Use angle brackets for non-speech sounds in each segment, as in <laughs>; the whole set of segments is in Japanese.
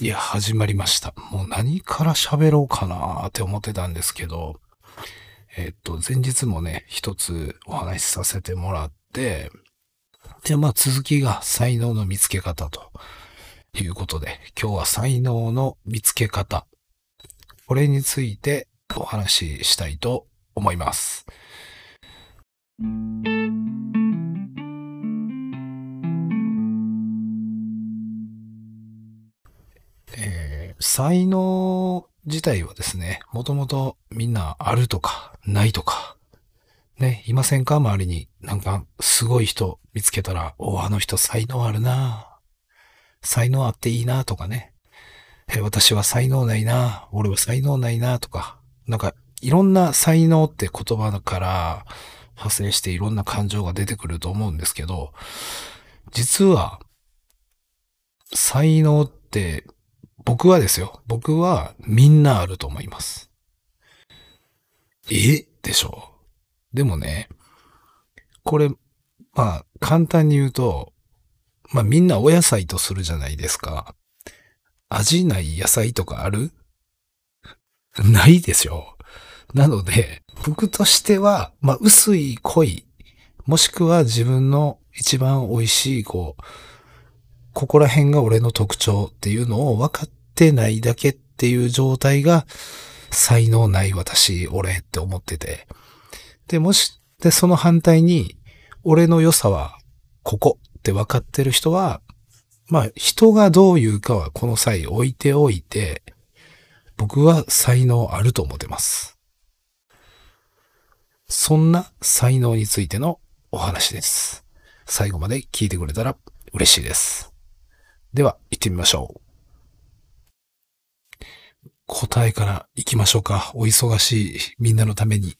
いや、始まりました。もう何から喋ろうかなって思ってたんですけど、えっと、前日もね、一つお話しさせてもらって、で、まあ続きが才能の見つけ方ということで、今日は才能の見つけ方。これについてお話ししたいと思います。えー才能自体はですね、もともとみんなあるとか、ないとか、ね、いませんか？周りに。なんか、すごい人見つけたら、おあの人才能あるな才能あっていいなとかね。え、私は才能ないな俺は才能ないなとか。なんか、いろんな才能って言葉から派生していろんな感情が出てくると思うんですけど、実は、才能って、僕はですよ。僕はみんなあると思います。え？でしょ？うでもね、これ、まあ、簡単に言うと、まあみんなお野菜とするじゃないですか。味ない野菜とかある？ないですよ。なので、僕としては、まあ薄い濃い、もしくは自分の一番美味しい、こう、ここら辺が俺の特徴っていうのを分かってないだけっていう状態が、才能ない私、俺って思ってて。で、もし、で、その反対に、俺の良さは、ここって分かってる人は、まあ、人がどう言うかはこの際置いておいて、僕は才能あると思ってます。そんな才能についてのお話です。最後まで聞いてくれたら嬉しいです。では、行ってみましょう。答えから行きましょうか。お忙しいみんなのために。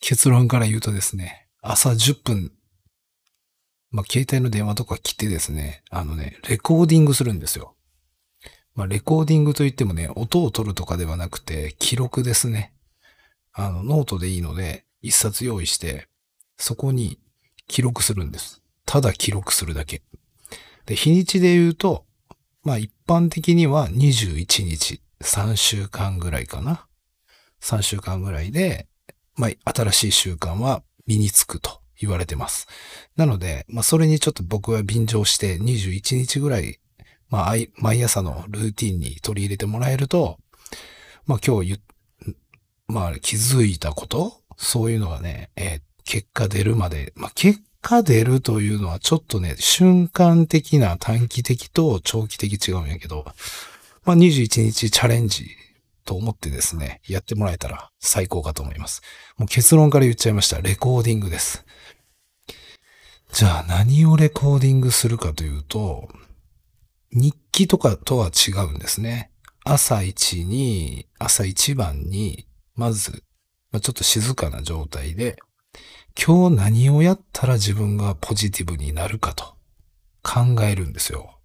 結論から言うとですね、朝10分、まあ、携帯の電話とか切ってですね、あのね、レコーディングするんですよ。まあ、レコーディングといってもね、音を取るとかではなくて、記録ですね。あの、ノートでいいので、一冊用意して、そこに記録するんです。ただ記録するだけ。で、日にちで言うと、まあ一般的には21日、3週間ぐらいかな。3週間ぐらいで、まあ新しい習慣は身につくと言われてます。なので、まあそれにちょっと僕は便乗して21日ぐらい、まあ毎朝のルーティンに取り入れてもらえると、まあ今日言っまあ気づいたこと？そういうのがね、えー結果出るまで、まあ結果出るというのはちょっとね、瞬間的な短期的と長期的違うんやけど、まあ21日チャレンジと思ってですね、やってもらえたら最高かと思います。もう結論から言っちゃいました。レコーディングです。じゃあ何をレコーディングするかというと、日記とかとは違うんですね。朝一に、朝一番に、まず、まあちょっと静かな状態で、今日何をやったら自分がポジティブになるかと考えるんですよ。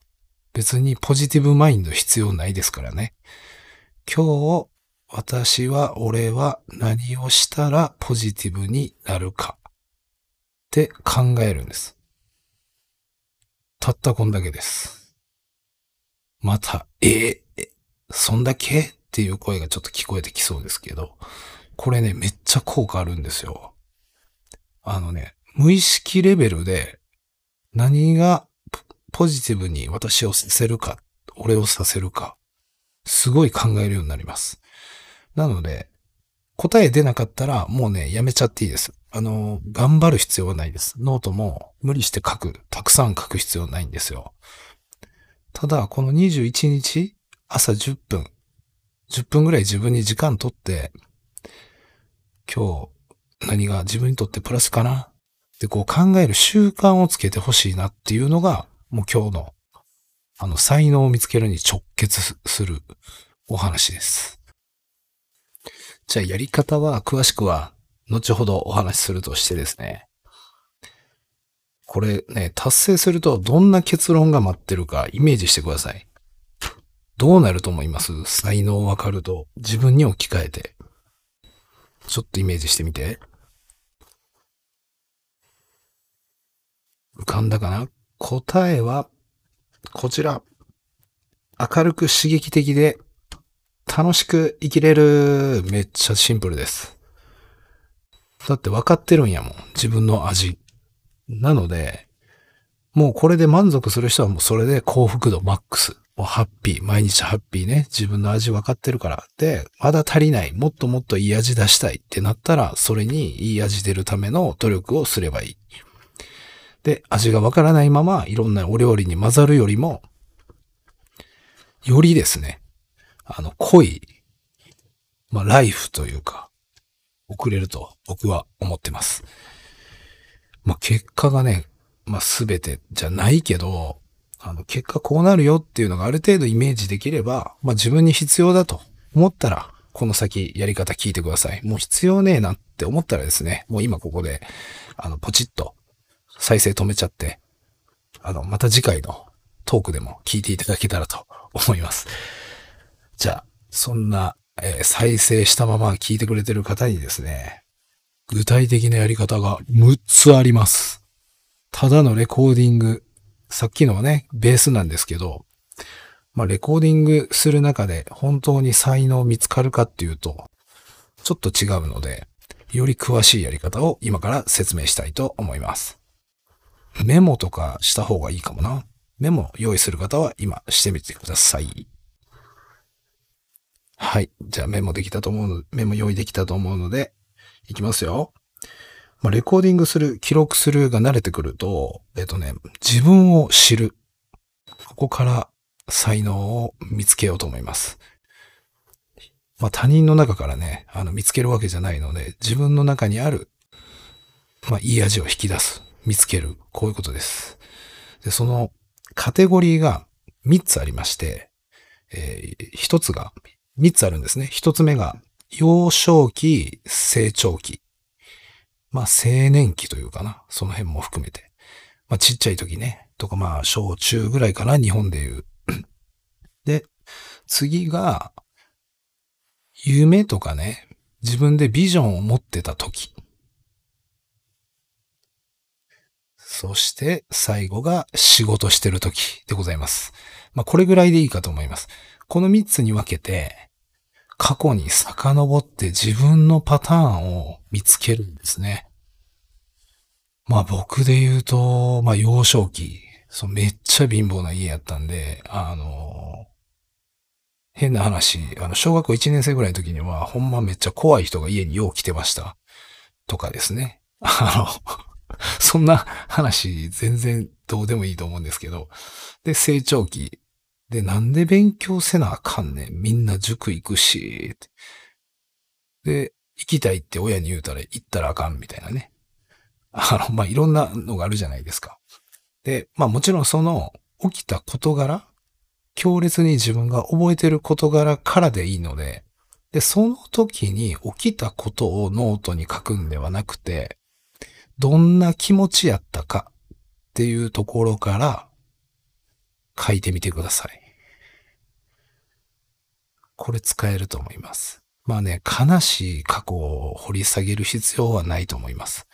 別にポジティブマインド必要ないですからね。今日、私は、俺は何をしたらポジティブになるかって考えるんです。たったこんだけです。また、えーえ、そんだけっていう声がちょっと聞こえてきそうですけど、これね、めっちゃ効果あるんですよ。あのね、無意識レベルで何がポジティブに私をさせるか、俺をさせるか、すごい考えるようになります。なので、答え出なかったらもうね、やめちゃっていいです。あの、頑張る必要はないです。ノートも無理して書く、たくさん書く必要ないんですよ。ただ、この21日、朝10分、10分ぐらい自分に時間取って、今日何が自分にとってプラスかな？ってこう考える習慣をつけてほしいなっていうのが、もう今日の、あの、才能を見つけるに直結するお話です。じゃあやり方は詳しくは後ほどお話しするとしてですね。これね、達成するとどんな結論が待ってるかイメージしてください。どうなると思います？才能わかると自分に置き換えて。ちょっとイメージしてみて。浮かんだかな？答えは、こちら。明るく刺激的で、楽しく生きれる。めっちゃシンプルです。だって分かってるんやもん。自分の味。なので、もうこれで満足する人はもうそれで幸福度マックス。もうハッピー。毎日ハッピーね。自分の味分かってるから。で、まだ足りない。もっともっといい味出したいってなったら、それにいい味出るための努力をすればいい。で、味が分からないままいろんなお料理に混ざるよりも、よりですね、あの、濃い、まあ、ライフというか、送れると僕は思ってます。まあ、結果がね、まあ、すべてじゃないけど、あの、結果こうなるよっていうのがある程度イメージできれば、まあ、自分に必要だと思ったら、この先やり方聞いてください。もう必要ねえなって思ったらですね、もう今ここで、あの、ポチッと再生止めちゃって、あの、また次回のトークでも聞いていただけたらと思います。じゃあ、そんな、えー、再生したまま聞いてくれてる方にですね、具体的なやり方が6つあります。ただのレコーディング、さっきのはね、ベースなんですけど、まあ、レコーディングする中で本当に才能見つかるかっていうと、ちょっと違うので、より詳しいやり方を今から説明したいと思います。メモとかした方がいいかもな。メモ用意する方は今してみてください。はい。じゃあメモできたと思うの、メモ用意できたと思うので、いきますよ。まあ、レコーディングする、記録するが慣れてくると、えっとね、自分を知る。ここから才能を見つけようと思います。まあ、他人の中からね、あの、見つけるわけじゃないので、自分の中にある、まあ、いい味を引き出す。見つける。こういうことです。で、そのカテゴリーが3つありまして、えー、1つが、3つあるんですね。1つ目が、幼少期、成長期。まあ、青年期というかな。その辺も含めて。まあ、ちっちゃい時ね。とか、まあ、小中ぐらいかな。日本でいう。<clears throat> で、次が、夢とかね、自分でビジョンを持ってた時。そして最後が仕事してる時でございます。まあこれぐらいでいいかと思います。この3つに分けて、過去に遡って自分のパターンを見つけるんですね。まあ僕で言うと、まあ幼少期、そうめっちゃ貧乏な家やったんで、あの、変な話、あの、小学校1年生ぐらいの時には、ほんまめっちゃ怖い人が家によう来てました。とかですね。あの、そんな話全然どうでもいいと思うんですけど。で、成長期。で、なんで勉強せなあかんねん。みんな塾行くし。で、行きたいって親に言うたら行ったらあかんみたいなね。<laughs> あの、まあ、いろんなのがあるじゃないですか。で、まあもちろんその起きた事柄、強烈に自分が覚えてる事柄からでいいので、で、その時に起きたことをノートに書くんではなくて、どんな気持ちやったかっていうところから書いてみてください。これ使えると思います。まあね、悲しい過去を掘り下げる必要はないと思います。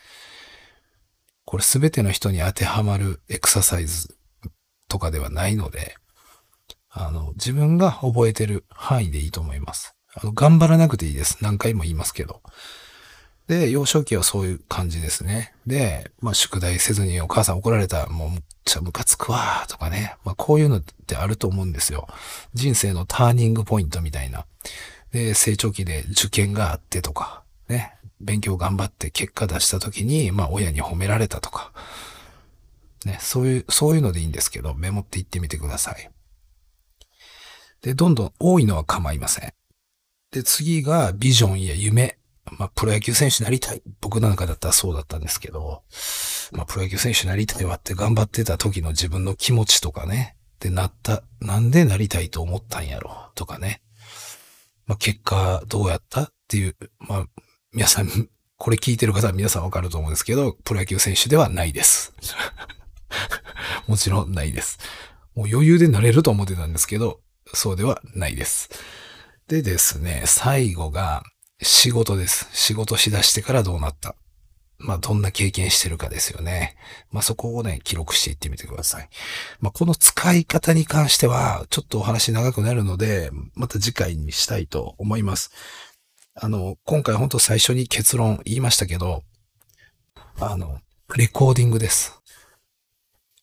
これすべての人に当てはまるエクササイズとかではないので、あの、自分が覚えてる範囲でいいと思います。あの、頑張らなくていいです。何回も言いますけど。で、幼少期はそういう感じですね。で、まあ、宿題せずにお母さん怒られた、もうむっちゃムカつくわとかね。まあ、こういうのってあると思うんですよ。人生のターニングポイントみたいな。で、成長期で受験があってとか、ね。勉強頑張って結果出した時に、まあ、親に褒められたとか。ね、そういう、そういうのでいいんですけど、メモっていってみてください。で、どんどん多いのは構いません。で、次がビジョンや夢。まあ、プロ野球選手になりたい。僕なんかだったらそうだったんですけど、まあ、プロ野球選手になりたいわって頑張ってた時の自分の気持ちとかね。で、なった、なんでなりたいと思ったんやろとかね。まあ、結果どうやったっていう、まあ、皆さん、これ聞いてる方は皆さんわかると思うんですけど、プロ野球選手ではないです。<laughs> もちろんないです。もう余裕でなれると思ってたんですけど、そうではないです。でですね、最後が、仕事です。仕事しだしてからどうなった。まあ、どんな経験してるかですよね。まあ、そこをね、記録していってみてください。まあ、この使い方に関しては、ちょっとお話長くなるので、また次回にしたいと思います。あの、今回本当最初に結論言いましたけど、あの、レコーディングです。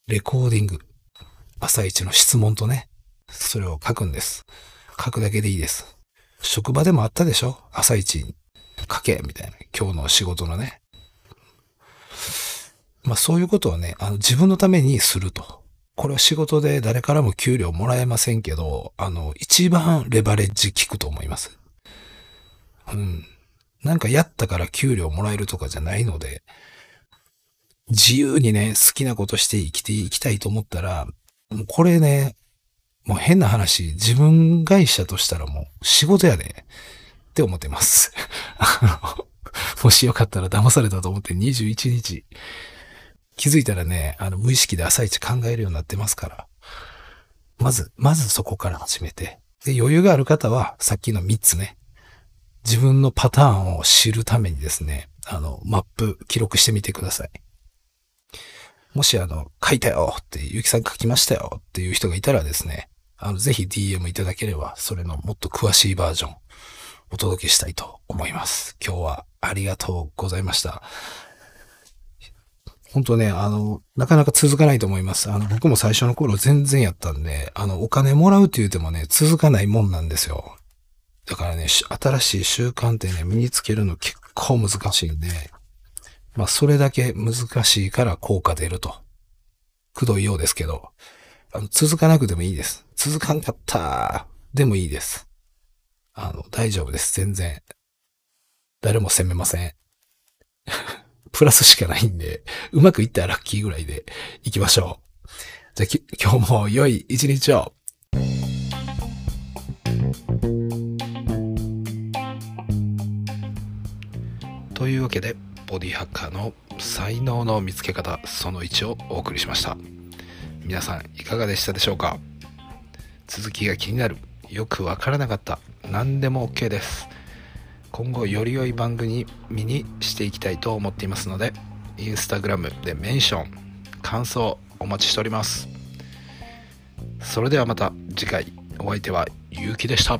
レコーディング。朝一の質問とね、それを書くんです。書くだけでいいです。職場でもあったでしょ？朝一に書け、みたいな。今日の仕事のね。まあそういうことをね、あの自分のためにすると。これは仕事で誰からも給料もらえませんけど、あの、一番レバレッジ効くと思います。うん。なんかやったから給料もらえるとかじゃないので、自由にね、好きなことして生きていきたいと思ったら、もうこれね、もう変な話、自分会社としたらもう仕事やで、って思ってます。あ <laughs> のもしよかったら騙されたと思って21日、気づいたらね、あの、無意識で朝一考えるようになってますから。まず、まずそこから始めて。で、余裕がある方は、さっきの3つね。自分のパターンを知るためにですね、あの、マップ記録してみてください。もしあの、書いたよって、ゆきさん書きましたよっていう人がいたらですね、あの、ぜひ DM いただければ、それのもっと詳しいバージョン、お届けしたいと思います。今日はありがとうございました。本当ね、あの、なかなか続かないと思います。あの、僕も最初の頃全然やったんで、あの、お金もらうって言うてもね、続かないもんなんですよ。だからね、新しい習慣ってね、身につけるの結構難しいんで、まあ、それだけ難しいから効果出ると。くどいようですけど、あの、続かなくてもいいです。続かんかったでもいいです。あの、大丈夫です。全然。誰も責めません。<laughs> プラスしかないんで、うまくいったらラッキーぐらいで行きましょう。じゃき、今日も良い一日を。というわけで、ボディハッカーの才能の見つけ方その1をお送りしました。皆さんいかがでしたでしょうか？続きが気になる、よくわからなかった、何でも OK です。今後より良い番組にしていきたいと思っていますので、インスタグラムでメンション、感想お待ちしております。それではまた次回、お相手はゆうきでした。